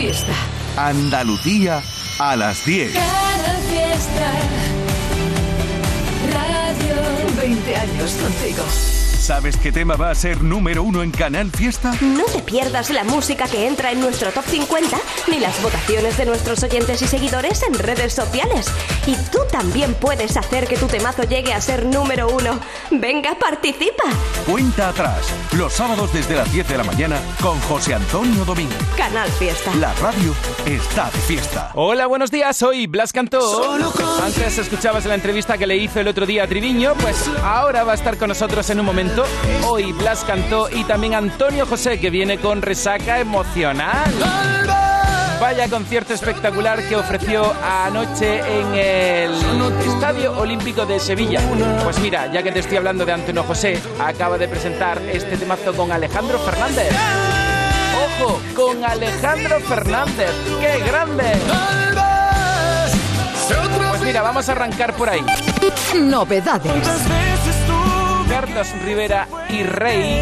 Fiesta. Andalucía a las 10. Canal Fiesta. Radio 20 años contigo. ¿Sabes qué tema va a ser número uno en Canal Fiesta? No te pierdas la música que entra en nuestro top 50 ni las votaciones de nuestros oyentes y seguidores en redes sociales. Y tú también puedes hacer que tu temazo llegue a ser número uno. Venga, participa. Cuenta atrás, los sábados desde las 10 de la mañana con José Antonio Domínguez. Canal Fiesta. La radio está de fiesta. Hola, buenos días, soy Blas Cantó. Antes escuchabas la entrevista que le hizo el otro día a Triviño, pues ahora va a estar con nosotros en un momento. Hoy Blas Cantó y también Antonio José, que viene con resaca emocional. Vaya concierto espectacular que ofreció anoche en el Estadio Olímpico de Sevilla. Pues mira, ya que te estoy hablando de Antonio José, acaba de presentar este temazo con Alejandro Fernández. ¡Ojo! Con Alejandro Fernández. ¡Qué grande! Pues mira, vamos a arrancar por ahí. Novedades. Carlos Rivera y Rey.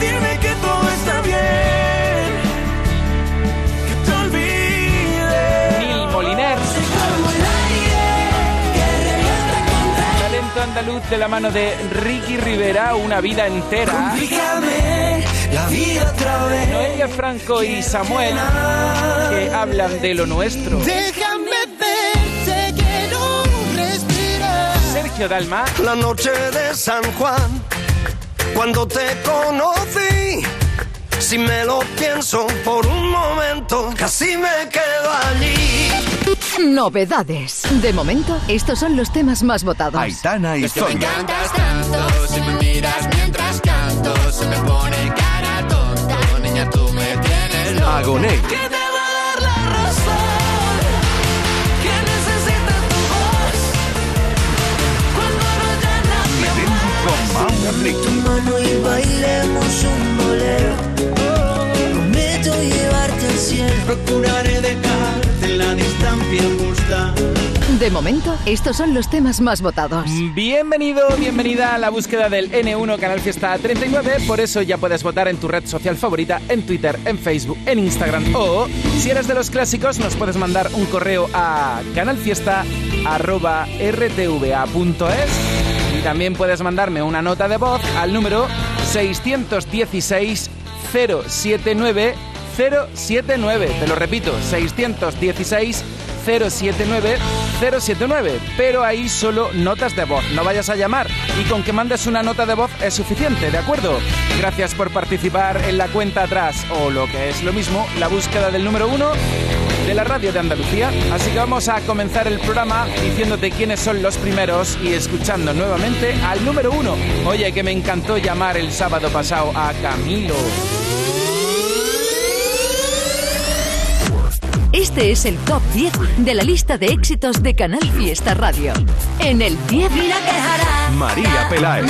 Dime que todo está bien, que te. Nil Moliner. Talento andaluz de la mano de Ricky Rivera, una vida entera. La vida otra vez. Noelia Franco y Samuel, que hablan de lo nuestro. Déjame Sergio Dalma, La noche de San Juan, cuando te conocí, si me lo pienso por un momento, casi me quedo allí. Novedades. De momento, estos son los temas más votados. Aitana y Zoya. cantas tanto, si me miras mientras canto, se me pone cara tonta. Niña, tú me tienes loco. Agoné. Que te va a dar la razón, con Mau Rico. mano y bailemos un bolero. Prometo llevarte al cielo. Procuraré dejarte la distancia justa. De momento, estos son los temas más votados. bienvenido, bienvenida a la búsqueda del N1 Canal Fiesta 39. Por eso ya puedes votar en tu red social favorita, en Twitter, en Facebook, en Instagram. O, si eres de los clásicos, nos puedes mandar un correo a canalfiesta.rtva.es. Y también puedes mandarme una nota de voz al número 616 079 079. Te lo repito, 616 079 079. Pero ahí solo notas de voz. No vayas a llamar. Y con que mandes una nota de voz es suficiente, ¿de acuerdo? Gracias por participar en la cuenta atrás. O lo que es lo mismo, la búsqueda del número uno de la radio de Andalucía. Así que vamos a comenzar el programa diciéndote quiénes son los primeros y escuchando nuevamente al número uno. Oye, que me encantó llamar el sábado pasado a Camilo. Este es el top 10 de la lista de éxitos de Canal Fiesta Radio. En el 10, Mira que jarana, María Peláez.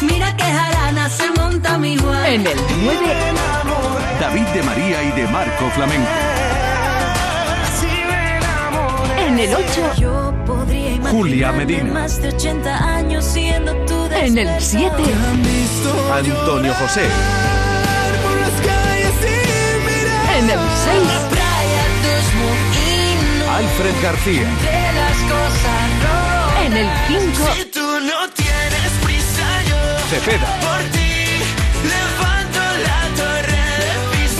mira que jarana se monta mi guay. en el 9, David de María y de Marco Flamenco. En el 8, Yo podría Julia Medina. más de 80 años siendo tú en el 7, Antonio José. en el 6, Playa, tus mojinos, Alfred García. en el 5, Si tú no tienes prisa, yo Cepeda.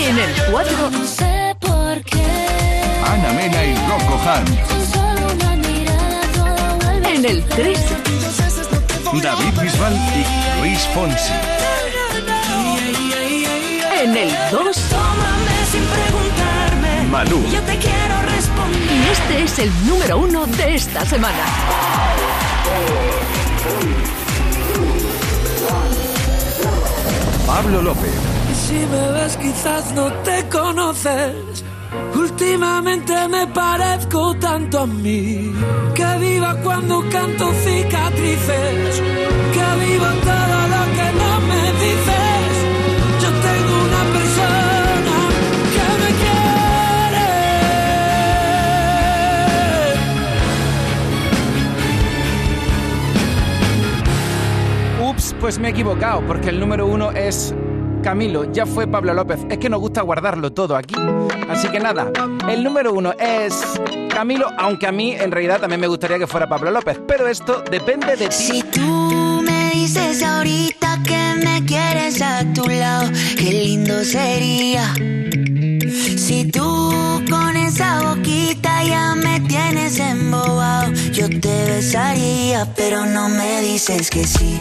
en el 4, Ana Mena y Rocco en el 3, David Bisbal y Luis Fonsi. en el 2 Tómame sin preguntarme. Malú. Yo te quiero responder. y este es el número 1 de esta semana. Pablo López. Si me ves quizás no te conoces. Últimamente me parezco tanto a mí. Que viva cuando canto cicatrices. Que viva todo lo que no me dices. Yo tengo una persona que me quiere. Ups, pues me he equivocado, porque el número uno es Camilo, ya fue Pablo López. Es que nos gusta guardarlo todo aquí. Así que nada, el número uno es Camilo, aunque a mí en realidad también me gustaría que fuera Pablo López. Pero esto depende de ti. Si tú me dices ahorita que me quieres a tu lado, qué lindo sería. Si tú con esa boquita ya me tienes embobado, yo te besaría, pero no me dices que sí,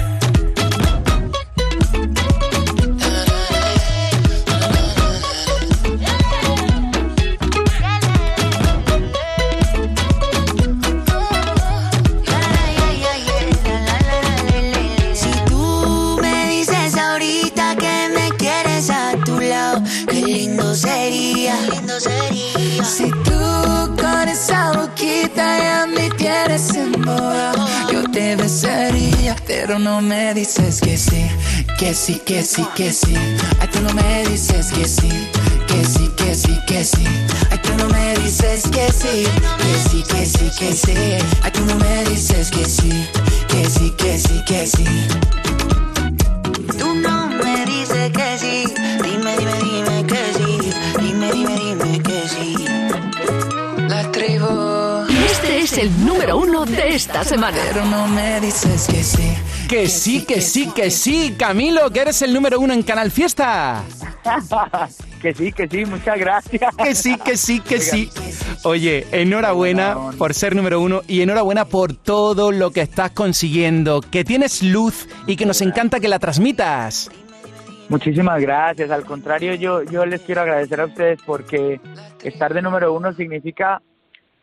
Yo te besaría, pero no me dices que sí, que sí, que sí, que sí. Ay, tú no me dices que sí, que sí, que sí, que sí. Ay, tú no me dices que sí, que sí, que sí, que sí. Ay, tú no me dices que sí, que sí, que sí, que sí. Tú no el número uno de esta semana. Pero no me dices que sí. Que sí, que sí, que sí, Camilo, que eres el número uno en Canal Fiesta. que sí, que sí, muchas gracias. Que sí, que sí, que sí. Oye, enhorabuena por ser número uno y enhorabuena por todo lo que estás consiguiendo, que tienes luz y que nos encanta que la transmitas. Muchísimas gracias. Al contrario, yo, yo les quiero agradecer a ustedes porque estar de número uno significa,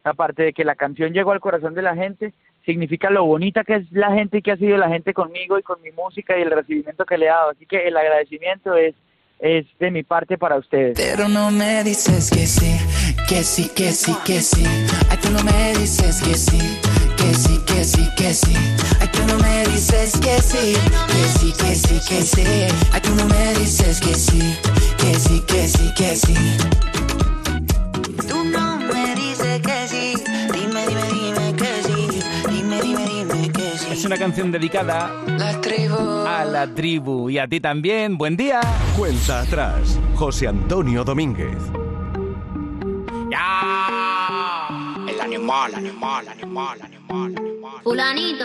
aparte de que la canción llegó al corazón de la gente, significa lo bonita que es la gente y que ha sido la gente conmigo y con mi música y el recibimiento que le he dado. Así que el agradecimiento es, es de mi parte para ustedes. Pero no me dices que sí, que sí, que sí, que sí. Ay, tú no me dices que sí, que sí, que sí, que sí. Ay, tú no me dices que sí, que sí, que sí, que sí. Ay, tú no me dices que sí, que sí, que sí, que sí. Tú no una canción dedicada La tribu. a la tribu y a ti también. Buen día. Cuenta atrás. José Antonio Domínguez. El animal, animal, animal, animal, animal. Fulanito.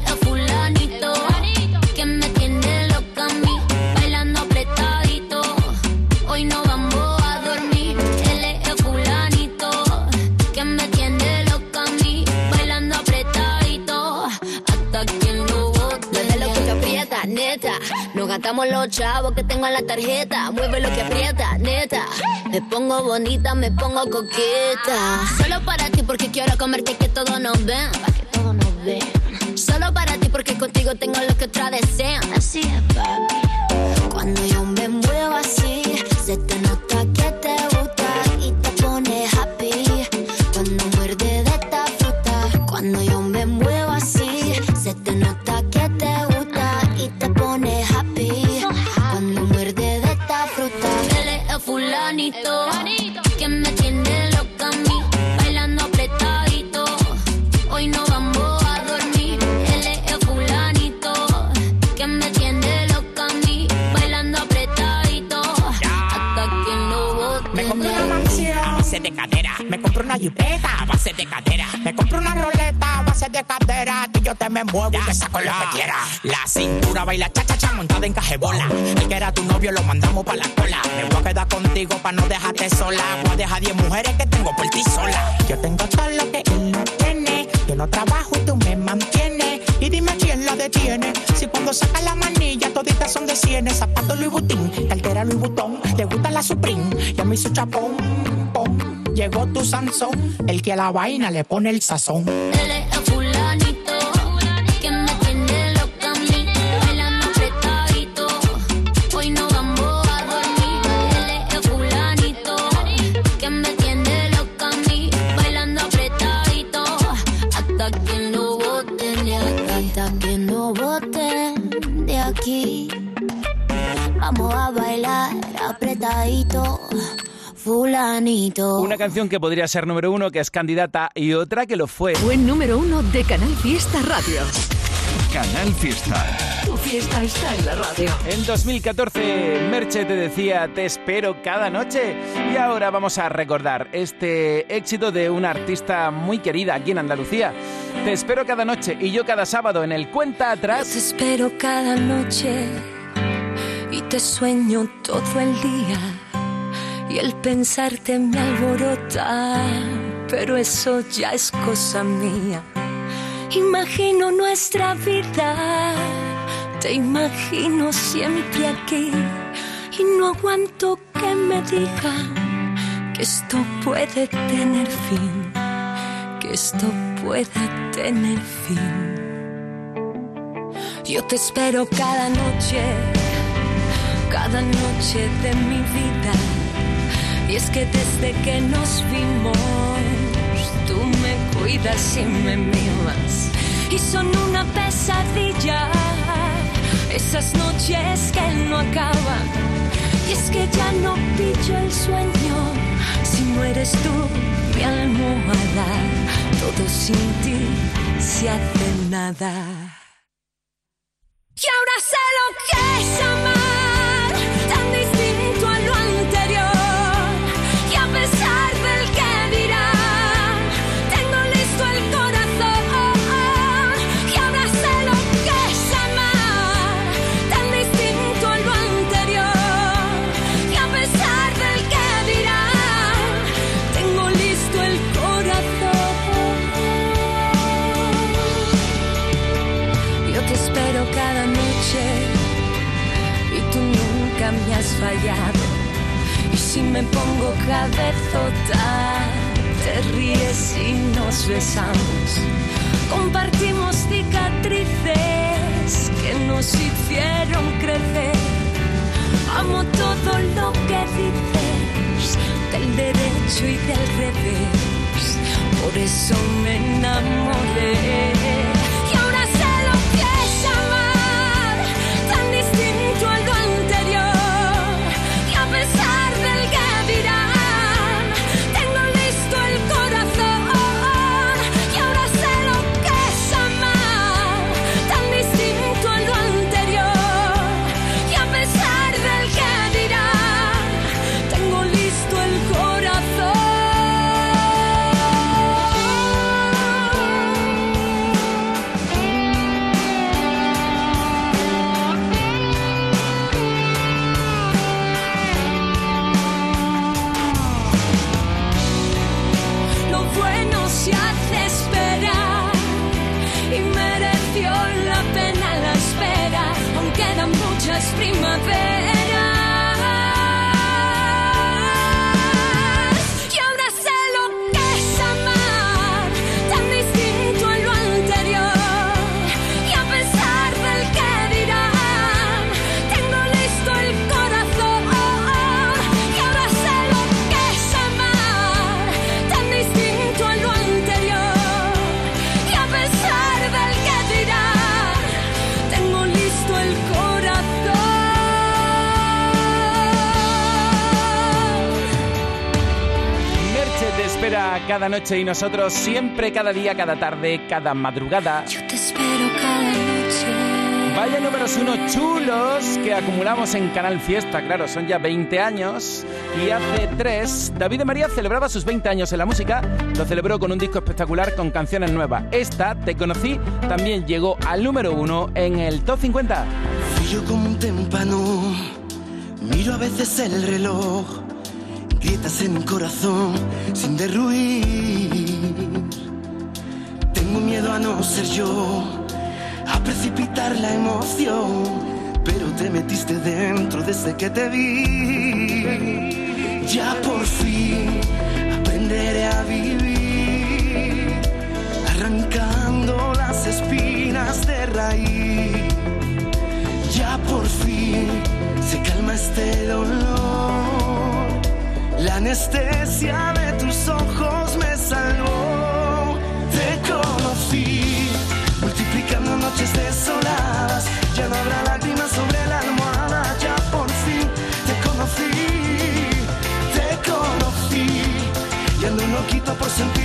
Gastamos los chavos que tengo en la tarjeta. Mueve lo que aprieta, neta. Me pongo bonita, me pongo coqueta. Solo para ti porque quiero comerte que todo nos ven. Que todo nos ven. Solo para ti porque contigo tengo lo que otra desean. Así es, papi. Cuando yo me muevo así, se te nota que te fulanito que me tiene loca a mí, bailando apretadito. Hoy no vamos a dormir, él es el fulanito que me tiene loca a mí, bailando apretadito. Hasta que lo bote. Me compré una mansión a base de cadera. Me compré una jipeta a base de cadera. Me compré una roleta a base de cadera. Que yo te me muevo y te saco lo que quiera. La cintura baila cha cha cha montada en cajebola. El que era tu novio lo mandamos pa' la cola. Me voy a quedar contigo pa' no dejarte sola. Voy a dejar 10 mujeres que tengo por ti sola. Yo tengo todo lo que él no tiene. Yo no trabajo y tú me mantienes. Y dime quién la detiene. Si cuando saca la manilla toditas son de cienes. Zapato Louis Vuitton, cartera Louis Vuitton. Le gusta la Supreme y a mí su chapón. pom. Llegó tu Sansón, el que a la vaina le pone el sazón. Fulanito. Una canción que podría ser número uno, que es candidata, y otra que lo fue. Buen número uno de Canal Fiesta Radio. Canal Fiesta. Tu fiesta está en la radio. En 2014, Merche te decía, te espero cada noche. Y ahora vamos a recordar este éxito de una artista muy querida aquí en Andalucía. Te espero cada noche y yo cada sábado en el Cuenta Atrás. Te espero cada noche y te sueño todo el día. Y el pensarte me alborota, pero eso ya es cosa mía. Imagino nuestra vida, te imagino siempre aquí. Y no aguanto que me digan que esto puede tener fin, que esto puede tener fin. Yo te espero cada noche, cada noche de mi vida. Y es que desde que nos vimos, tú me cuidas y me mimas. Y son una pesadilla, esas noches que no acaban. Y es que ya no pillo el sueño, si no eres tú mi almohada. Todo sin ti se hace nada. Y ahora sé lo que es amar, noche y nosotros siempre, cada día, cada tarde, cada madrugada. Yo te espero cada noche. Vaya números uno chulos que acumulamos en Canal Fiesta, claro, son ya 20 años. Y hace tres, David de María celebraba sus 20 años en la música, lo celebró con un disco espectacular con canciones nuevas. Esta, Te Conocí, también llegó al número uno en el Top 50. Frío como un témpano, miro a veces el reloj, grietas en el corazón sin derruir. Tengo miedo a no ser yo, a precipitar la emoción, pero te metiste dentro desde que te vi. Ya por fin aprenderé a vivir, arrancando las espinas de raíz. Ya por fin se calma este dolor. La anestesia de tus ojos me salvó. Te conocí, multiplicando noches desoladas. Ya no habrá lágrimas sobre la almohada. Ya por fin te conocí, te conocí. Y ando loquito por sentir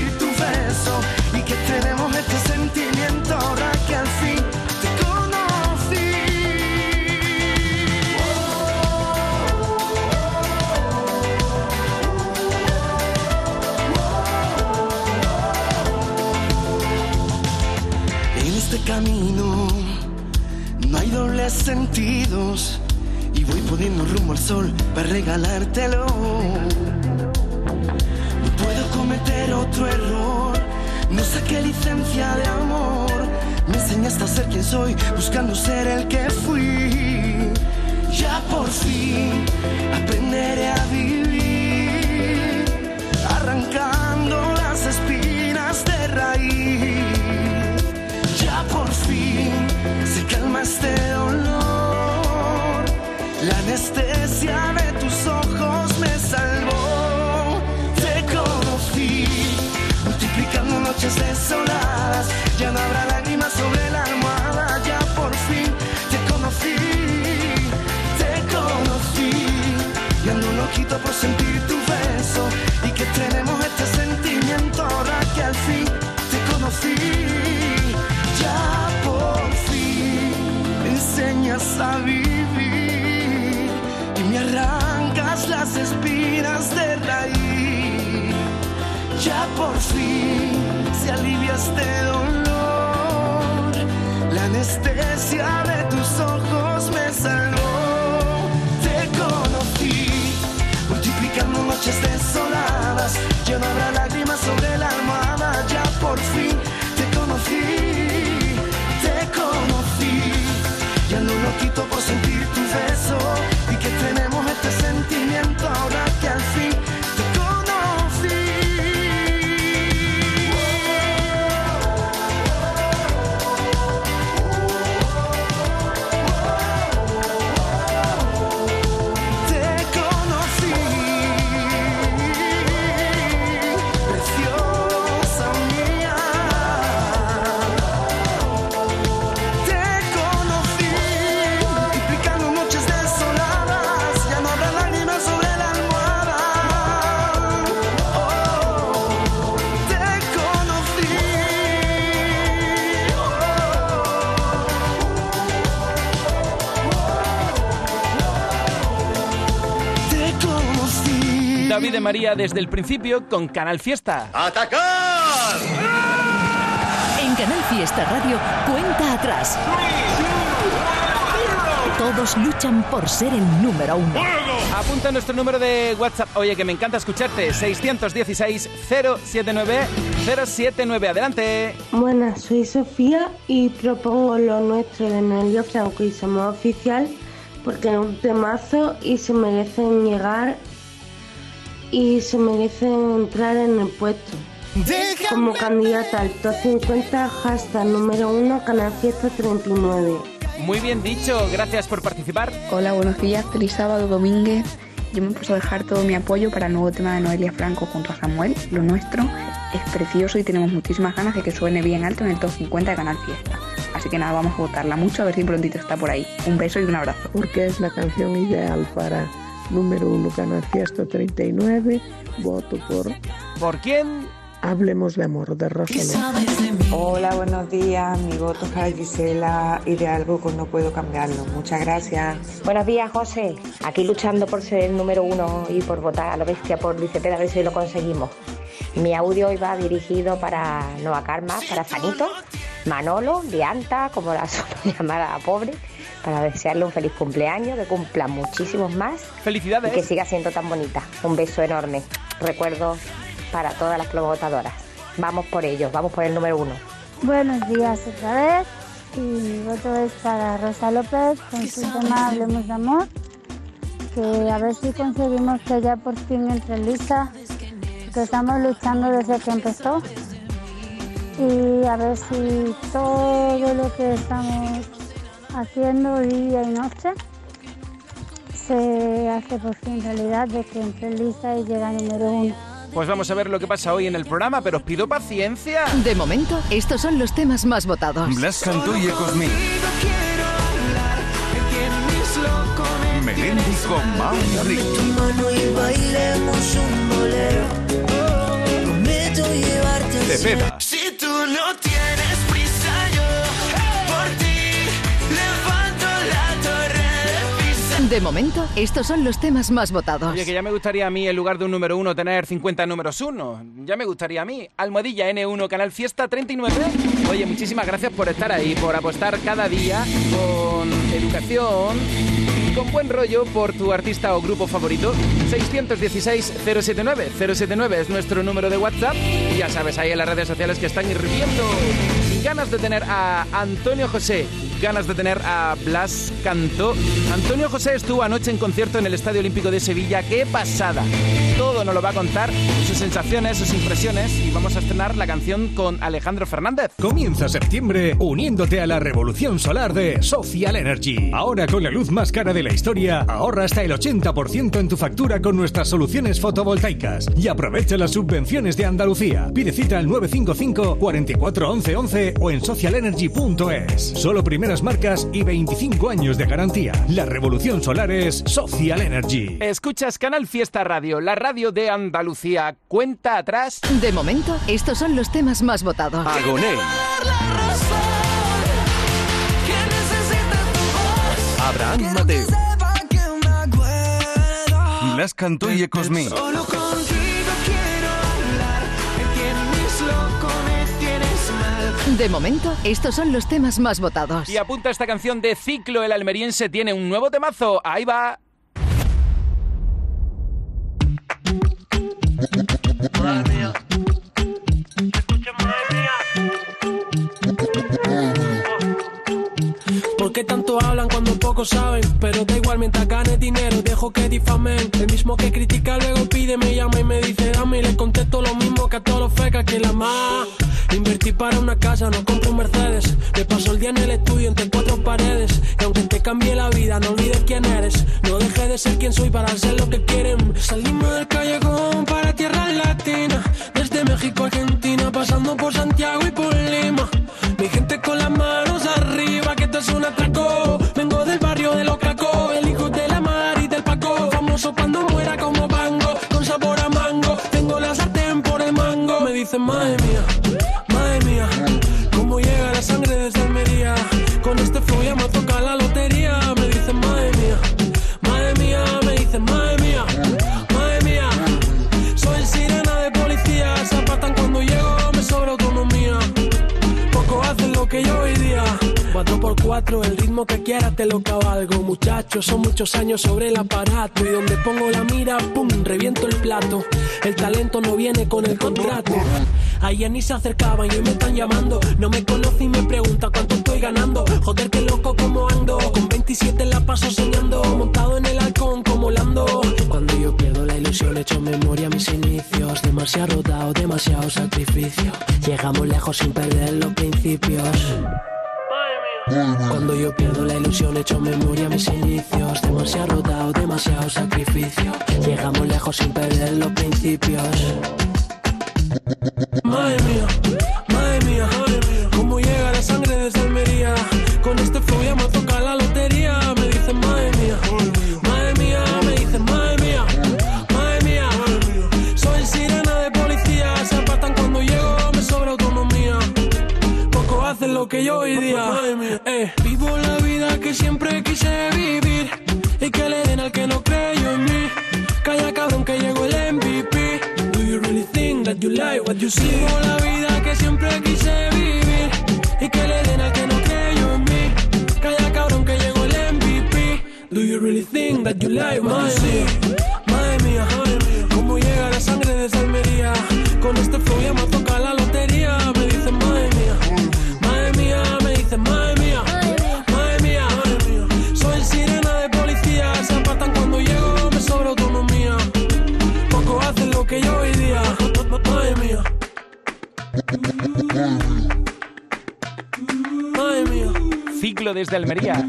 y voy poniendo rumbo al sol para regalártelo. No puedo cometer otro error, no saqué licencia de amor. Me enseñaste a ser quien soy, buscando ser el que fui. Ya por fin aprenderé a vivir, arrancando las espinas de raíz. Calma este dolor. La anestesia de tus ojos me salvó. Te conocí, multiplicando noches desoladas. Ya no habrá lágrimas sobre la almohada. Ya por fin te conocí, te conocí. Y ando loquito por sentir tu beso. Las espinas de raíz. Ya por fin se alivia este dolor. La anestesia de tus ojos María desde el principio con Canal Fiesta. ¡Atacar! En Canal Fiesta Radio, cuenta atrás. Todo Todos luchan por ser el número uno. Apunta nuestro número de WhatsApp. Oye, que me encanta escucharte. 616-079-079. Adelante. Buenas, soy Sofía y propongo lo nuestro de Nelio Franco y Somos Oficial porque es un temazo y se merecen llegar y se merecen entrar en el puesto. Como candidata al top 50, hashtag número 1, Canal Fiesta 39. Muy bien dicho. Gracias por participar. Hola, buenos días. Feliz sábado, Domínguez. Yo me puse a dejar todo mi apoyo para el nuevo tema de Noelia Franco junto a Samuel. Lo nuestro es precioso y tenemos muchísimas ganas de que suene bien alto en el top 50 de Canal Fiesta. Así que nada, vamos a votarla mucho a ver si prontito está por ahí. Un beso y un abrazo. Porque es la canción ideal para número 1 Canal Fiesta 39. Voto por ¿Por quién? Hablemos de amor de Rosalén. Hola, buenos días. Mi voto es para Gisela y de algo que no puedo cambiarlo. Muchas gracias. Buenos días, José. Aquí luchando por ser el número uno y por votar a la bestia por Luis Cepeda, a ver si lo conseguimos. Mi audio iba dirigido para Nova Karma, para Fanito, Manolo, Dianta, como la suelo llamar a la pobre, para desearle un feliz cumpleaños, que cumpla muchísimos más. Felicidades. Y que siga siendo tan bonita. Un beso enorme. Recuerdos para todas las votadoras. Vamos por ellos, vamos por el número uno. Buenos días otra vez. Y mi voto es para Rosa López con su tema Hablemos de Amor. Que a ver si conseguimos que ya por fin entre en lista. Que estamos luchando desde que empezó. Y a ver si todo lo que estamos haciendo día y noche se hace por fin realidad de que entre en lista y llega número uno. Pues vamos a ver lo que pasa hoy en el programa, pero os pido paciencia. De momento, estos son los temas más votados. Blas Cantó y Ecosmi. Melendi con Mau al Cepeda. Si tú no tienes de momento, estos son los temas más votados. Oye, que ya me gustaría a mí, en lugar de un número uno, tener 50 números uno. Ya me gustaría a mí. Almohadilla N1, Canal Fiesta 39. Oye, muchísimas gracias por estar ahí, por apostar cada día con educación y con buen rollo por tu artista o grupo favorito. 616-079. 079 es nuestro número de WhatsApp. Y ya sabes, ahí en las redes sociales que están hirviendo. Ganas de tener a Antonio José, ganas de tener a Blas Cantó. Antonio José estuvo anoche en concierto en el Estadio Olímpico de Sevilla. ¡Qué pasada! Todo nos lo va a contar, sus sensaciones, sus impresiones. Y vamos a estrenar la canción con Alejandro Fernández. Comienza septiembre uniéndote a la revolución solar de Social Energy. Ahora con la luz más cara de la historia, ahorra hasta el 80% en tu factura con nuestras soluciones fotovoltaicas y aprovecha las subvenciones de Andalucía. Pide cita al 955 44 11 11 o en socialenergy.es. Solo primeras marcas y 25 años de garantía. La revolución solar es Social Energy. Escuchas Canal Fiesta Radio, la radio de Andalucía. Cuenta atrás. De momento, estos son los temas más votados. Agoné. Abraham Mateo. Blas Cantó y. De momento, estos son los temas más votados. Y apunta esta canción de Ciclo, el almeriense tiene un nuevo temazo. Ahí va. ¿Por qué tanto hablan cuando poco saben? Pero da igual mientras gane dinero, dejo que difamen. El mismo que critica luego pide, me llama y me dice dame y le contesto lo mismo que a todos los fecas que la más. Invertí para una casa, no compro un Mercedes. Me paso el día en el estudio entre cuatro paredes. Y aunque te cambie la vida, no olvides quién eres. No dejes de ser quien soy para hacer lo que quieren. Salimos del callejón para tierra latina. Desde México a Argentina, pasando por Santiago y por Lima. Mi gente con las manos arriba, que esto es un atraco. Vengo del barrio de los cacos, el hijo de la mar y del Paco. Famoso cuando muera como Bango, con sabor a mango. Tengo la sartén por el mango. Me dicen, madre mía, sangre 4, el ritmo que quieras te lo cabalgo. Muchachos, son muchos años sobre el aparato. Y donde pongo la mira, pum, reviento el plato. El talento no viene con el contrato. Ayer ni se acercaban y hoy me están llamando. No me conoce y me pregunta cuánto estoy ganando. Joder, qué loco como ando. Con 27 la paso soñando. Montado en el halcón como Lando. Cuando yo pierdo la ilusión, echo memoria a mis inicios. Demasiado rodado, demasiado sacrificio. Llegamos lejos sin perder los principios. Cuando yo pierdo la ilusión, echo memoria a mis inicios. Demasiado rodado, demasiado sacrificio. Llegamos lejos sin perder los principios. Madre mía, madre mía, cómo llega que yo hoy día. Eh, vivo la vida que siempre quise vivir y que le den al que no creyó en mí. Calla cabrón que llegó el MVP. Do you really think that you like what you see? Vivo la vida que siempre quise vivir y que le den al que no creyó en mí. Calla cabrón que llegó el MVP. Do you really think that you like what you see? Madre mía, cómo llega la sangre desde Almería. Con este flow ya me Ciclo desde Almería.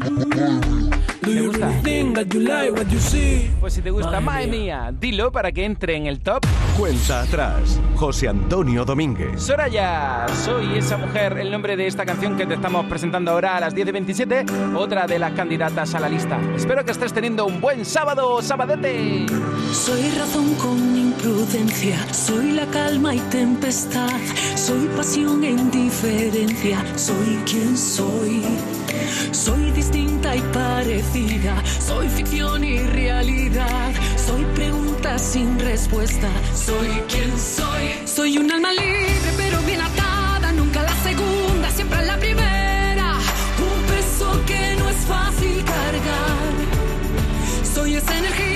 ¿Te gusta? Think that you like what you see. Pues si te gusta, madre mía, dilo para que entre en el top. Cuenta atrás. José Antonio Domínguez. Soraya, soy esa mujer, el nombre de esta canción que te estamos presentando ahora a las 10 y 27, otra de las candidatas a la lista. Espero que estés teniendo un buen sábado, sabadete. Soy razón con imprudencia, soy la calma y tempestad, soy pasión e indiferencia, soy quien soy. Soy distinta y parecida, soy ficción y realidad, soy pregunta sin respuesta, soy quien soy. Soy un alma libre pero bien atada, nunca la segunda, siempre la primera. Un peso que no es fácil cargar. Soy esa energía,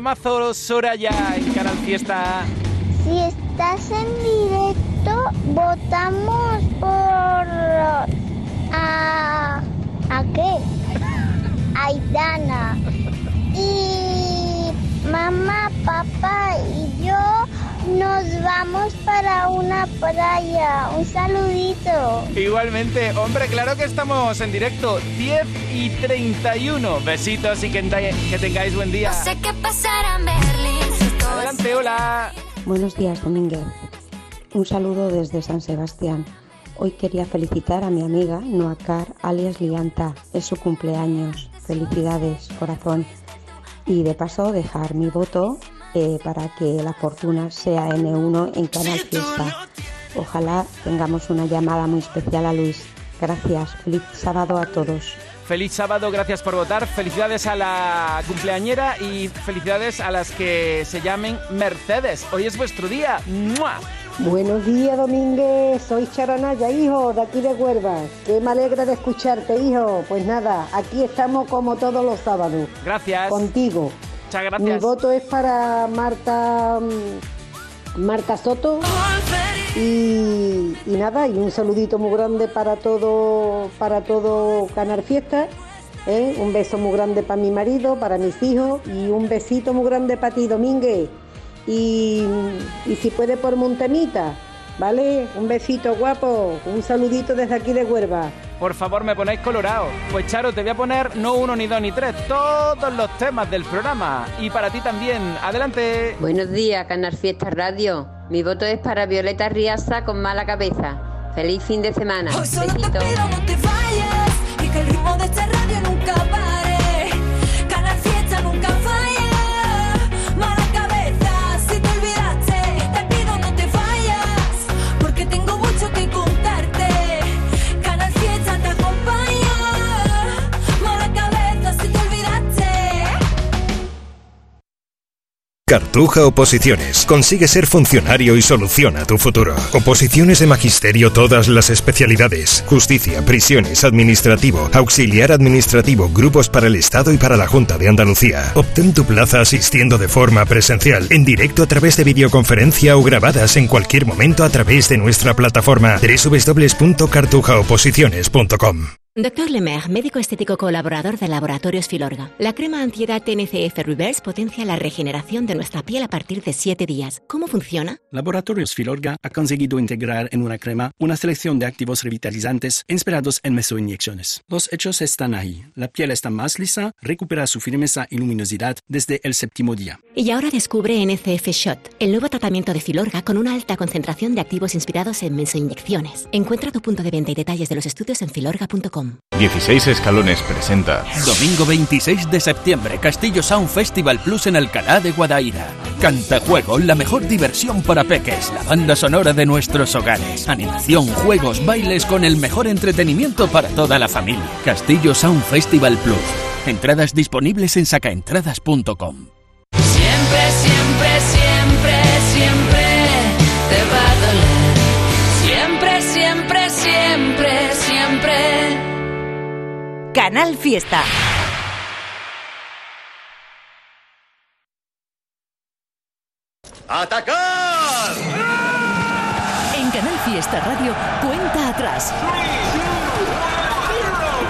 Temazo Soraya en Canal Fiesta. Si estás en directo, votamos por... ¿A, ¿a qué? Aitana. Y mamá, papá y nos vamos para una playa. Un saludito. Igualmente, hombre, claro que estamos en directo. 10 y 31. Besitos y que, que tengáis buen día. No sé qué pasará en Berlín. si Adelante, hola. Buenos días, Domínguez. Un saludo desde San Sebastián. Hoy quería felicitar a mi amiga Noacar, alias Lianta. Es su cumpleaños. Felicidades, corazón. Y de paso dejar mi voto eh, para que la fortuna sea N1 en Canal Fiesta. Ojalá tengamos una llamada muy especial a Luis. Gracias. Feliz sábado a todos. Feliz sábado, gracias por votar. Felicidades a la cumpleañera y felicidades a las que se llamen Mercedes. Hoy es vuestro día. ¡Mua! Buenos días, Domínguez. Soy Charanaya, hijo, de aquí de Huervas. Qué me alegra de escucharte, hijo. Pues nada, aquí estamos como todos los sábados. Gracias. Contigo. Mi voto es para Marta mm, Marta Soto. Y, nada y un saludito muy grande para todo para todo Canal Fiesta ¿eh? un beso muy grande para mi marido para mis hijos y un besito muy grande para ti Domínguez. Y, y si puede por Montemita vale un besito guapo un saludito desde aquí de Huerva Por favor, me ponéis colorado. Pues Charo, te voy a poner no uno, ni dos, ni tres, todos los temas del programa. Y para ti también. Adelante. Buenos días, Canal Fiesta Radio. Mi voto es para Violeta Riaza con mala cabeza. Feliz fin de semana. Hoy solo te Besitos. pido no te vayas y que el ritmo de esta Cartuja Oposiciones. Consigue ser funcionario y soluciona tu futuro. Oposiciones de magisterio, todas las especialidades. Justicia, prisiones, administrativo, auxiliar administrativo, grupos para el Estado y para la Junta de Andalucía. Obtén tu plaza asistiendo de forma presencial, en directo a través de videoconferencia o grabadas en cualquier momento a través de nuestra plataforma www.cartujaoposiciones.com. Doctor Lemer, médico estético colaborador de Laboratorios Filorga. La crema antiedad TNCF Reverse potencia la regeneración de nuestra piel a partir de 7 días. ¿Cómo funciona? Laboratorios Filorga ha conseguido integrar en una crema una selección de activos revitalizantes inspirados en mesoinyecciones. Los hechos están ahí. La piel está más lisa, recupera su firmeza y luminosidad desde el séptimo día. Y ahora descubre NCF Shot, el nuevo tratamiento de Filorga con una alta concentración de activos inspirados en mesoinyecciones. Encuentra tu punto de venta y detalles de los estudios en filorga.com. 16 Escalones presenta Domingo 26 de septiembre, Castillo Sound Festival Plus en Alcalá de Guadaira. Cantajuego, la mejor diversión para peques, la banda sonora de nuestros hogares. Animación, juegos, bailes con el mejor entretenimiento para toda la familia. Castillo Sound Festival Plus. Entradas disponibles en sacaentradas.com. Siempre, siempre, siempre, Canal Fiesta. ¡Atacar! En Canal Fiesta Radio, cuenta atrás.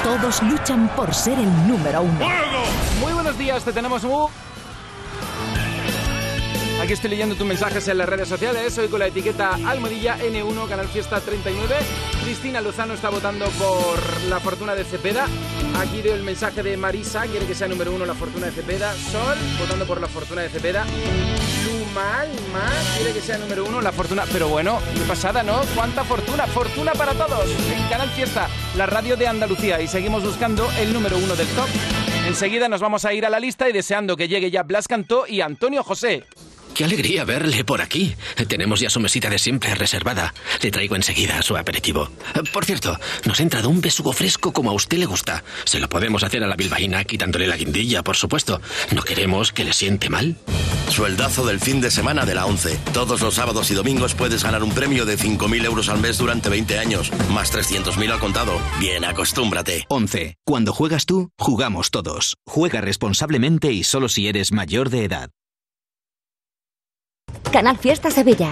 Todos luchan por ser el número uno. Muy buenos días, te tenemos muy... Aquí estoy leyendo tus mensajes en las redes sociales. Hoy con la etiqueta Almohadilla N1, Canal Fiesta 39. Cristina Lozano está votando por la fortuna de Cepeda. Aquí veo el mensaje de Marisa, quiere que sea número uno la fortuna de Cepeda. Sol, votando por la fortuna de Cepeda. Lumal, más, quiere que sea número uno la fortuna. Pero bueno, pasada, ¿no? ¿Cuánta fortuna? Fortuna para todos. En Canal Fiesta, la radio de Andalucía. Y seguimos buscando el número uno del top. Enseguida nos vamos a ir a la lista y deseando que llegue ya Blas Cantó y Antonio José. Qué alegría verle por aquí. Tenemos ya su mesita de siempre reservada. Le traigo enseguida su aperitivo. Por cierto, nos ha entrado un besugo fresco como a usted le gusta. Se lo podemos hacer a la bilbaína quitándole la guindilla, por supuesto. No queremos que le siente mal. Sueldazo del fin de semana de la 11. Todos los sábados y domingos puedes ganar un premio de 5.000 euros al mes durante 20 años, más 300.000 al contado. Bien, acostúmbrate. 11. Cuando juegas tú, jugamos todos. Juega responsablemente y solo si eres mayor de edad. Canal Fiesta Sevilla.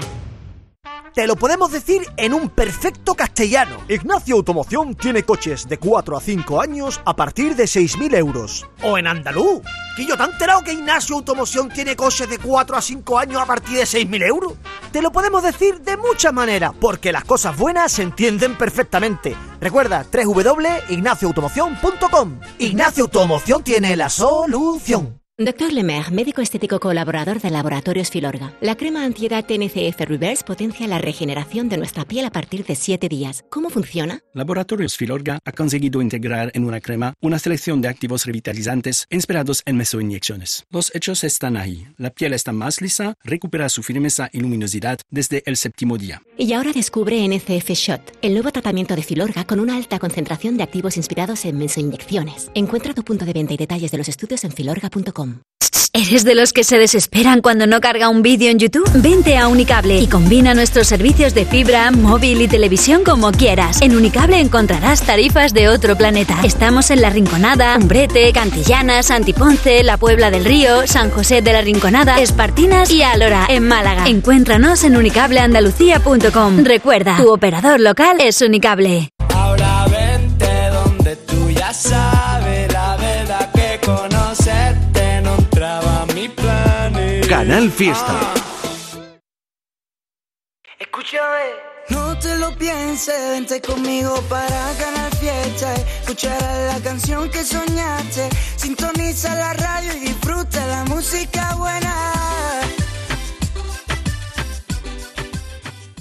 Te lo podemos decir en un perfecto castellano. Ignacio Automoción tiene coches de 4 a 5 años a partir de 6.000 euros. O en andaluz. Que yo te he enterado que Ignacio Automoción tiene coches de 4 a 5 años a partir de 6.000 euros. Te lo podemos decir de muchas maneras, porque las cosas buenas se entienden perfectamente. Recuerda, www.ignacioautomoción.com. Ignacio Automoción tiene la solución. Doctor Lemaire, médico estético colaborador de Laboratorios Filorga. La crema antiedad TNCF Reverse potencia la regeneración de nuestra piel a partir de 7 días. ¿Cómo funciona? Laboratorios Filorga ha conseguido integrar en una crema una selección de activos revitalizantes inspirados en mesoinyecciones. Los hechos están ahí. La piel está más lisa, recupera su firmeza y luminosidad desde el séptimo día. Y ahora descubre NCF Shot, el nuevo tratamiento de Filorga con una alta concentración de activos inspirados en mesoinyecciones. Encuentra tu punto de venta y detalles de los estudios en filorga.com. ¿Eres de los que se desesperan cuando no carga un vídeo en YouTube? Vente a Unicable y combina nuestros servicios de fibra, móvil y televisión como quieras. En Unicable encontrarás tarifas de otro planeta. Estamos en La Rinconada, Umbrete, Cantillana, Santiponce, La Puebla del Río, San José de la Rinconada, Espartinas y Alora, en Málaga. Encuéntranos en unicableandalucía.com. Recuerda, tu operador local es Unicable. Ahora vente donde tú ya sabes Canal Fiesta. Escúchame. No te lo pienses, vente conmigo para ganar fiesta. Escucharás la canción que soñaste. Sintoniza la radio y disfruta la música buena.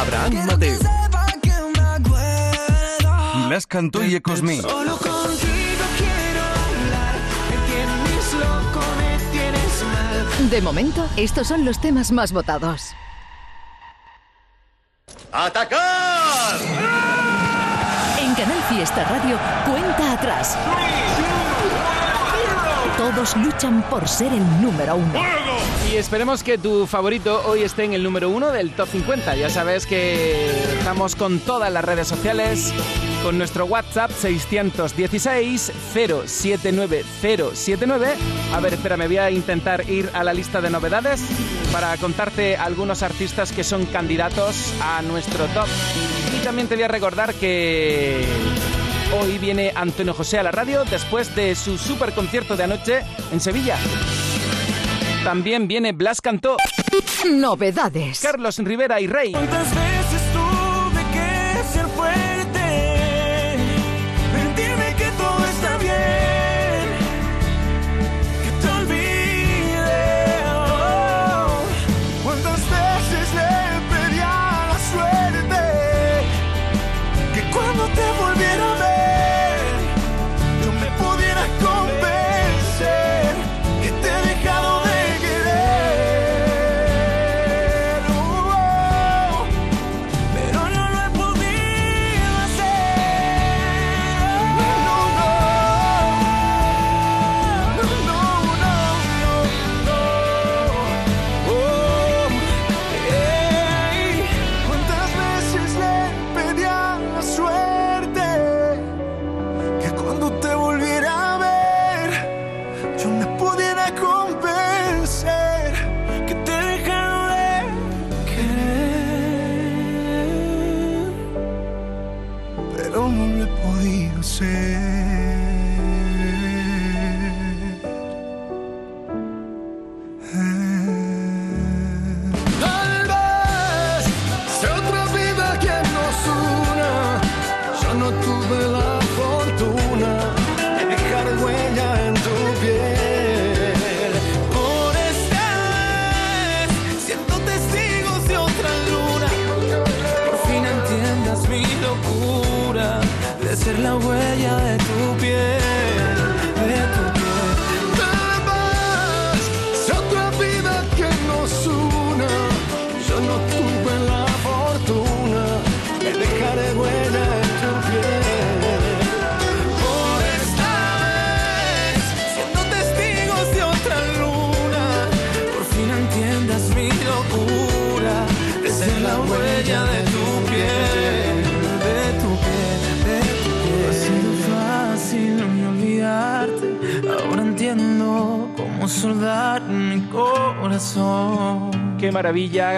Abraham Mateo. Blas Cantó y Ecosmi. Solo contigo quiero hablar. Me tienes loco, me tienes mal. De momento, estos son los temas más votados. ¡Atacar! En Canal Fiesta Radio, cuenta atrás. Todos luchan por ser el número uno. Y esperemos que tu favorito hoy esté en el número uno del top 50. Ya sabes que estamos con todas las redes sociales, con nuestro WhatsApp 616 079079. A ver, espera, me voy a intentar ir a la lista de novedades para contarte algunos artistas que son candidatos a nuestro top. Y también te voy a recordar que hoy viene Antonio José a la radio después de su super concierto de anoche en Sevilla. También viene Blas Cantó, Novedades. Carlos Rivera y Rey.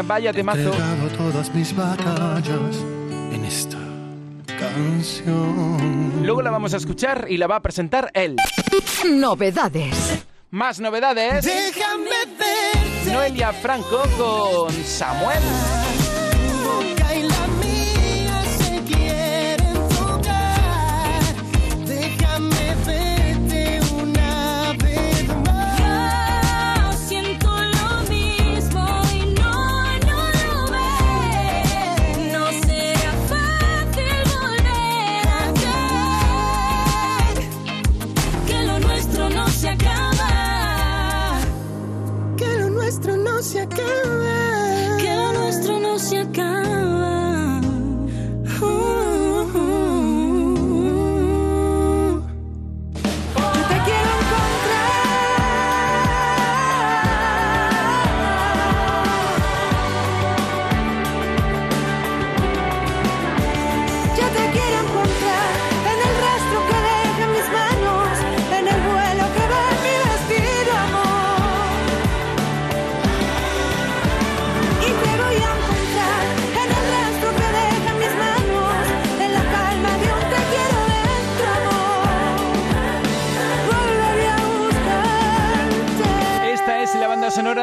vaya temazo. He todas mis batallas en esta canción. Luego la vamos a escuchar y la va a presentar él. Novedades. Más novedades. Déjame verte. Noelia Franco con Samuel.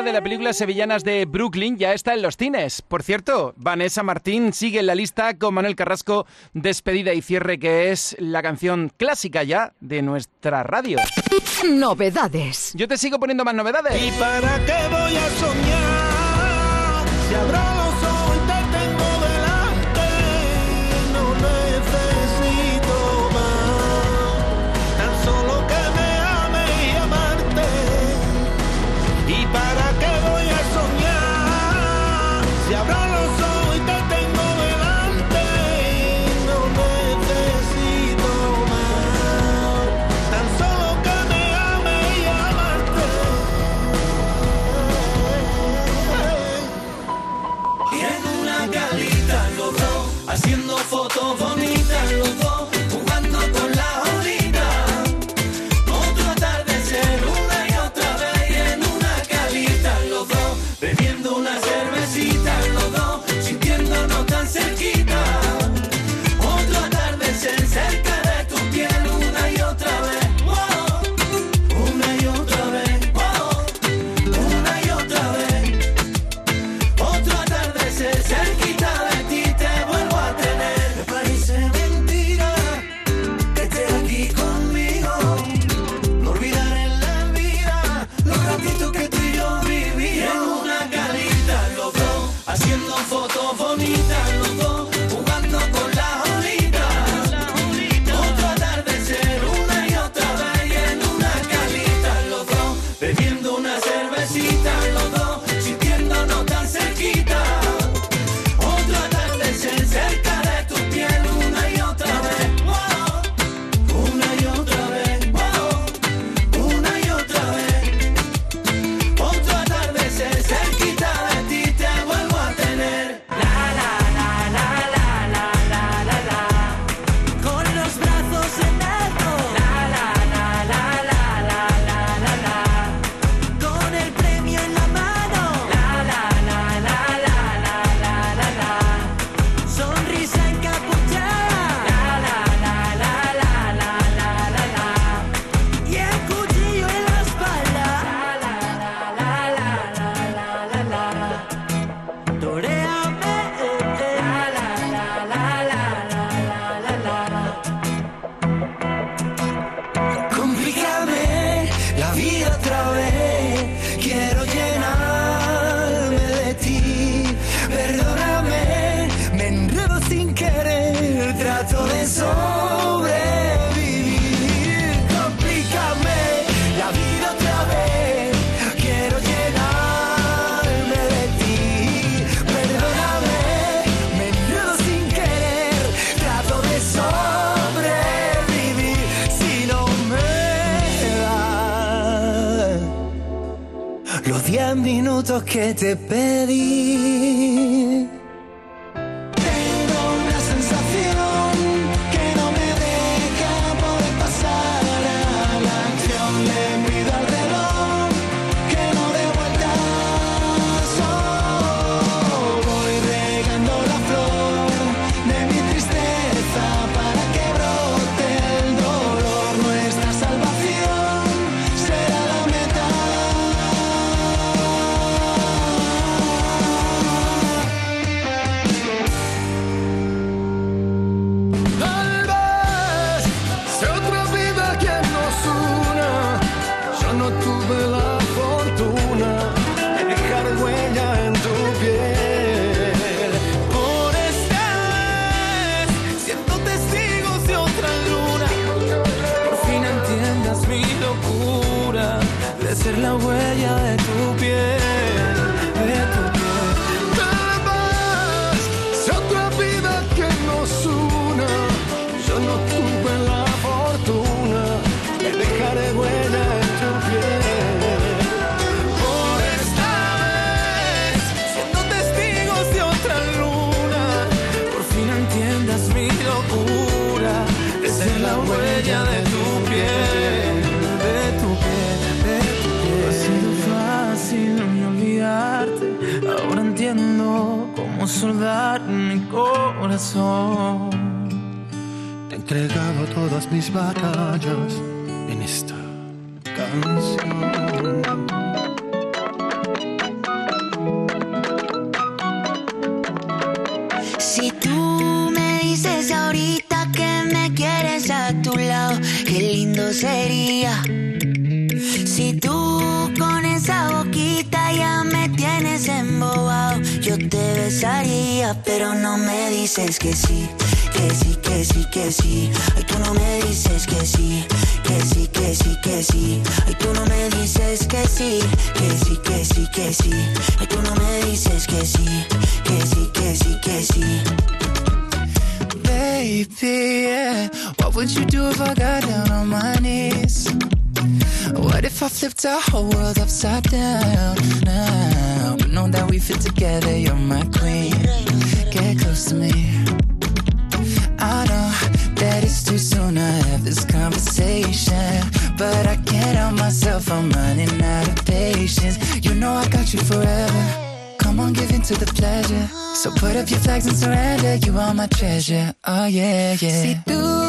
de la película Sevillanas de Brooklyn ya está en los cines. Por cierto, Vanessa Martín sigue en la lista con Manuel Carrasco, Despedida y Cierre, que es la canción clásica ya de nuestra radio. Novedades. Yo te sigo poniendo más novedades. ¿Y para qué voy a soñar? che te peri Tuve la fortuna de dejar huella en tu piel. Por esta vez, siendo testigos de otra luna, Por fin entiendas mi locura de ser la huella de tu piel, de tu piel, de tu piel. Ha sido fácil no olvidarte, ahora entiendo cómo soldar mi corazón. Entregado todas mis batallas en esta canción. Si tú me dices ahorita que me quieres a tu lado, qué lindo sería. Si tú con esa boquita ya me tienes embobado, yo te besaría, pero no me dices que sí, que sí, que sí, que sí. Ay, tú no me dices que sí, que sí, que sí, que sí. Ay, tú no me dices que sí, que sí, que sí, que sí. Ay, tú no me dices que sí, que sí, que sí, que sí. Baby, yeah. What would you do if I got down on my knees? What if I flipped our whole world upside down now? But know that we fit together, you're my queen. Get close to me. I know that it's too soon to have this conversation. But I can't help myself, I'm running out of patience. You know I got you forever. Come on, give in to the pleasure. So put up your flags and surrender. You are my treasure. Oh, yeah, yeah. Si tú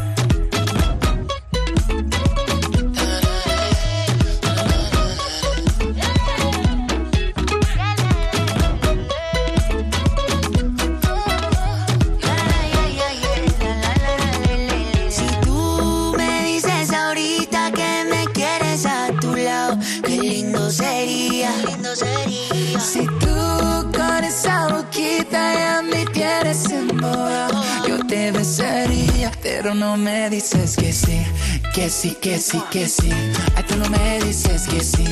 Pero no me dices que sí, que sí, que sí, que sí. Ay, tú no me dices que sí,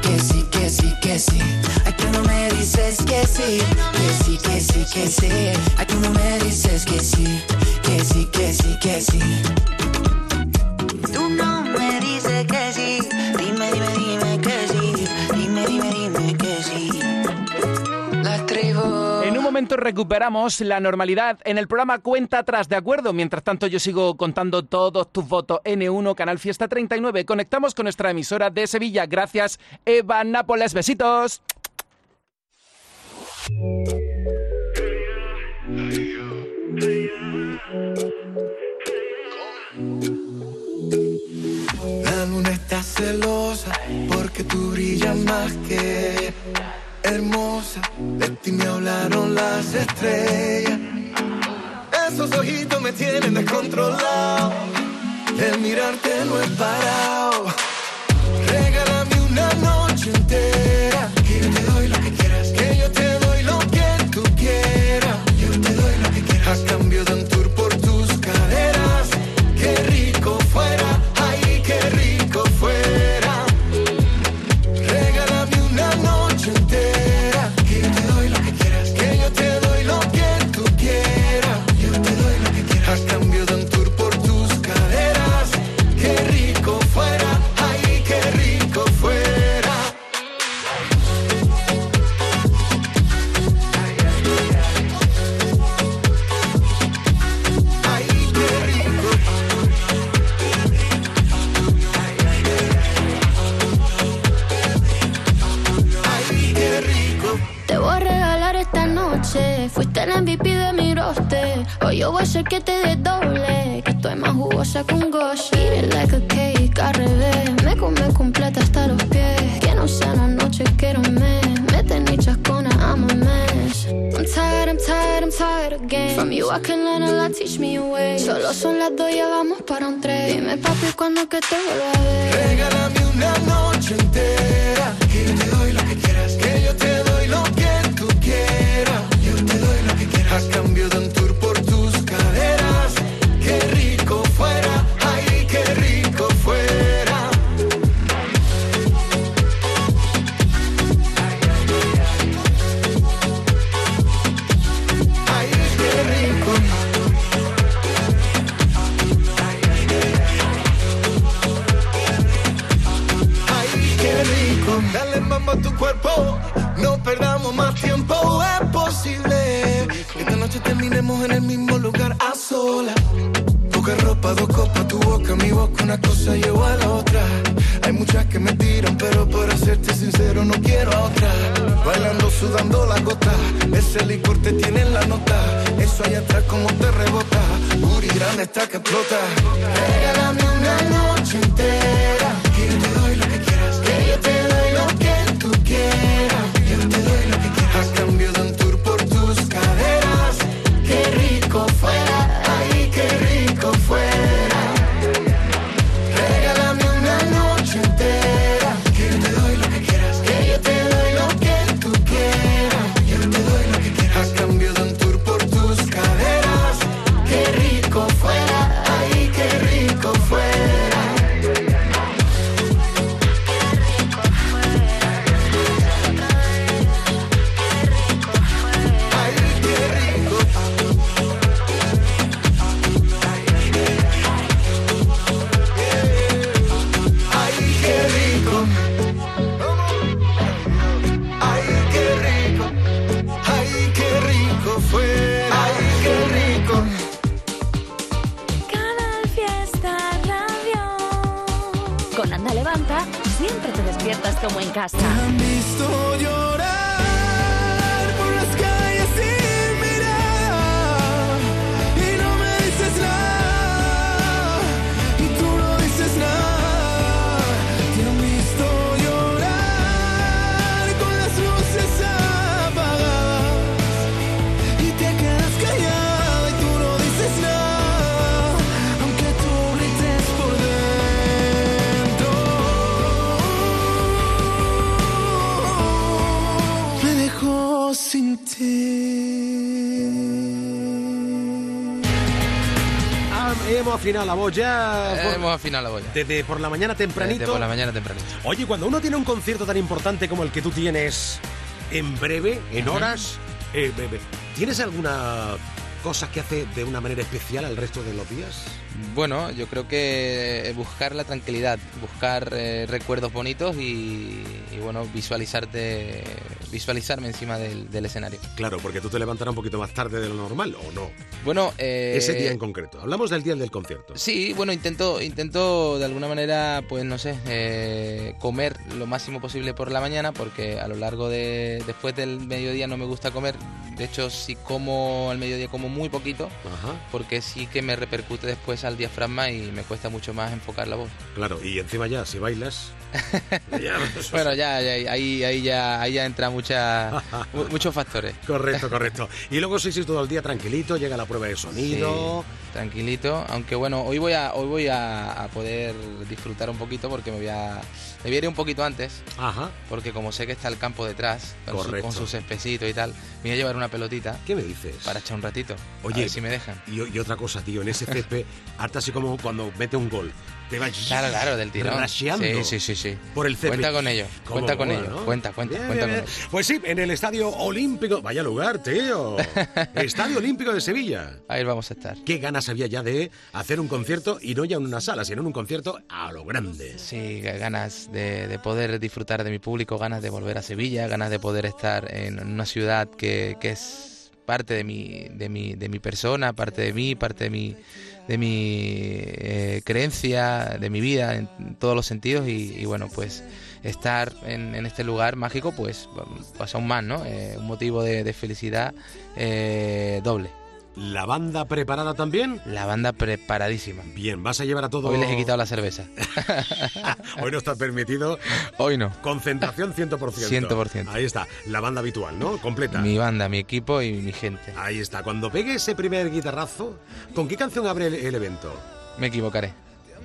que sí, que sí, que sí. Ay, tú no me dices que sí, que sí, que sí, que sí. Ay, tú no me dices que sí, que sí, que sí, que sí. Tú no me dices que sí, momento recuperamos la normalidad en el programa Cuenta Atrás, ¿de acuerdo? Mientras tanto yo sigo contando todos tus votos. N1, Canal Fiesta 39. Conectamos con nuestra emisora de Sevilla. Gracias, Eva Nápoles. Besitos. La luna está celosa porque tú brillas más que hermosa. Las estrellas. Esos ojitos me tienen descontrolado. El mirarte no he parado. Hemos afinado la voz ya. por- Hemos afinado la boya. Desde por la mañana tempranito. Desde por la mañana tempranito. Oye, cuando uno tiene un concierto tan importante como el que tú tienes en breve, en horas, eh, ¿tienes alguna cosa que hace de una manera especial al resto de los días? Bueno, yo creo que buscar la tranquilidad, buscar eh, recuerdos bonitos y, y, bueno, visualizarte, visualizarme encima del, del escenario. Claro, porque tú te levantarás un poquito más tarde de lo normal, ¿o no? Bueno, eh, Ese día en concreto. Hablamos del día del concierto. Sí, bueno, intento, intento de alguna manera, pues no sé, eh, comer lo máximo posible por la mañana, porque a lo largo de, después del mediodía no me gusta comer. De hecho, si como al mediodía como muy poquito, porque sí que me repercute después al diafragma y me cuesta mucho más enfocar la voz. Claro, y encima ya, si bailas. Bueno, ya, ya, ahí, ahí ya, ahí ya entra mucha, mu- muchos factores. Correcto, correcto. Y luego sí, sí, todo el día tranquilito, llega la prueba de sonido. Sí, tranquilito, aunque bueno, hoy voy a hoy voy a, a poder disfrutar un poquito porque me voy a me voy a ir un poquito antes. Ajá. Porque como sé que está el campo detrás, con, su- con sus especitos y tal, me voy a llevar una pelotita. ¿Qué me dices? Para echar un ratito. Oye, a ver si me dejan. Y, y otra cosa, tío, en ese césped, harta así como cuando mete un gol. Te va Claro, claro, del tirón. Sí, sí, sí, sí. Por el césped. Cuenta con ello, cuenta con ello. ¿no? Cuenta, cuenta, Bien, cuenta bien, con bien. Pues sí, en el Estadio Olímpico. Vaya lugar, tío. Estadio Olímpico de Sevilla. Ahí vamos a estar. Qué ganas había ya de hacer un concierto y no ya en una sala, sino en un concierto a lo grande. Sí, ganas de, de poder disfrutar de mi público, ganas de volver a Sevilla, ganas de poder estar en una ciudad que, que es parte de mi, de, mi, de mi persona, parte de mí, parte de mi, de mi eh, creencia, de mi vida en todos los sentidos y, bueno, pues estar en, en este lugar mágico pues pasa aún más, ¿no? Eh, un motivo de, de felicidad eh, doble. ¿La banda preparada también? La banda preparadísima. Bien, vas a llevar a todo... Hoy les he quitado la cerveza. Hoy no está permitido. Hoy no. Concentración 100%. 100%. Ahí está, la banda habitual, ¿no? Completa. Mi banda, mi equipo y mi gente. Ahí está. Cuando pegue ese primer guitarrazo, ¿con qué canción abre el, el evento? Me equivocaré.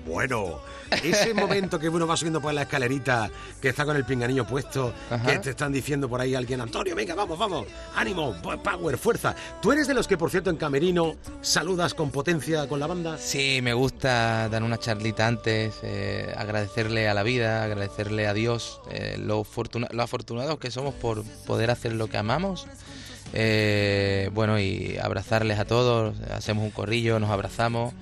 Bueno, ese momento que uno va subiendo por la escalerita, que está con el pinganillo puesto, Ajá. que te están diciendo por ahí alguien, Antonio, venga, vamos, vamos, ánimo, power, fuerza. ¿Tú eres de los que, por cierto, en Camerino saludas con potencia con la banda? Sí, me gusta dar una charlita antes, eh, agradecerle a la vida, agradecerle a Dios eh, lo, fortuna- lo afortunados que somos por poder hacer lo que amamos. Eh, bueno, y abrazarles a todos, hacemos un corrillo, nos abrazamos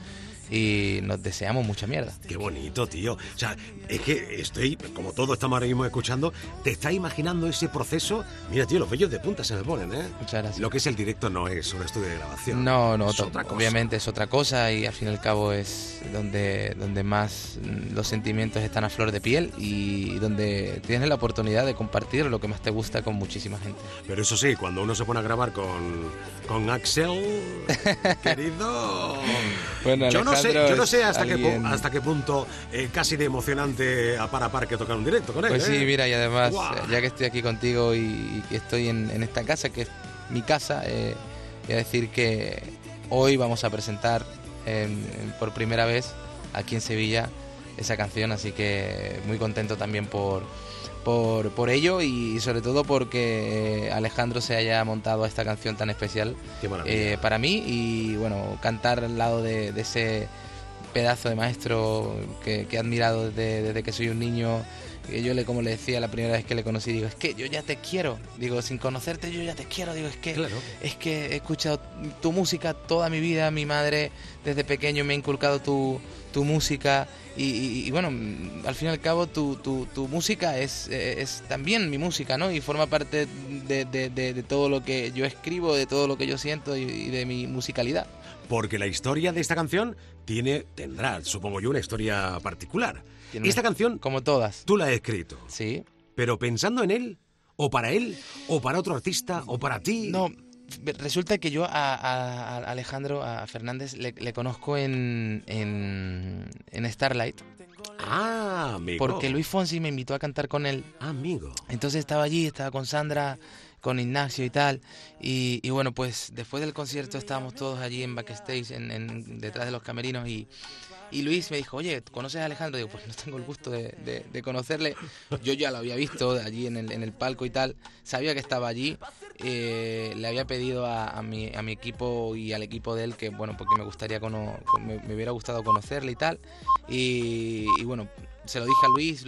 y nos deseamos mucha mierda. Qué bonito, tío. O sea, es que estoy, como todos estamos ahora mismo escuchando, te estás imaginando ese proceso. Mira, tío, los vellos de punta se me ponen, ¿eh? Muchas gracias. Lo que es el directo no es un estudio de grabación. No, no, es to- otra cosa. obviamente es otra cosa y al fin y al cabo es donde, donde más los sentimientos están a flor de piel y donde tienes la oportunidad de compartir lo que más te gusta con muchísima gente. Pero eso sí, cuando uno se pone a grabar con, con Axel, querido. Bueno, yo no sé, yo no sé hasta, qué, alguien- pu- hasta qué punto eh, casi de emocionante a par a par que tocar un directo con él. Pues ¿eh? sí, mira, y además, Guau. ya que estoy aquí contigo y, que estoy en, en esta casa, que es mi casa, eh, voy a decir que hoy vamos a presentar en- en- por primera vez aquí en Sevilla esa canción, así que muy contento también por, por, por ello y sobre todo porque eh, Alejandro se haya montado a esta canción tan especial eh, para mí y bueno, cantar al lado de, de ese pedazo de maestro que, que he admirado desde, desde que soy un niño. Que yo le, como le decía la primera vez que le conocí, digo, es que yo ya te quiero. Digo, sin conocerte yo ya te quiero. Digo, es que, es que he escuchado tu música toda mi vida. Mi madre desde pequeño me ha inculcado tu, tu música. Y, y- y bueno, al fin y al cabo tu, tu, tu música es, eh, es también mi música, ¿no? Y forma parte de, de- de- de todo lo que yo escribo, de todo lo que yo siento y- y de mi musicalidad. Porque la historia de esta canción tiene, tendrá, supongo yo, una historia particular. Tiene- esta canción, como todas, tú la has escrito. Sí. Pero pensando en él, o para él, o para otro artista, o para ti. No, resulta que yo a, a- a Alejandro, a Fernández, le, le conozco en, en, en Starlight. Ah, amigo. Porque Luis Fonsi me invitó a cantar con él. Amigo. Entonces estaba allí, estaba con Sandra, con Ignacio y tal. Y, y bueno, pues después del concierto estábamos todos allí en backstage, en, en- detrás de los camerinos. Y, y Luis me dijo, oye, ¿conoces a Alejandro? Digo, pues no tengo el gusto de, de- de conocerle. Yo ya lo había visto allí en el, en el palco y tal. Sabía que estaba allí. Eh, le había pedido a, mi, equipo y al equipo de él que, bueno, porque me gustaría cono- me, hubiera gustado conocerle y tal. Y, bueno, se lo dije a Luis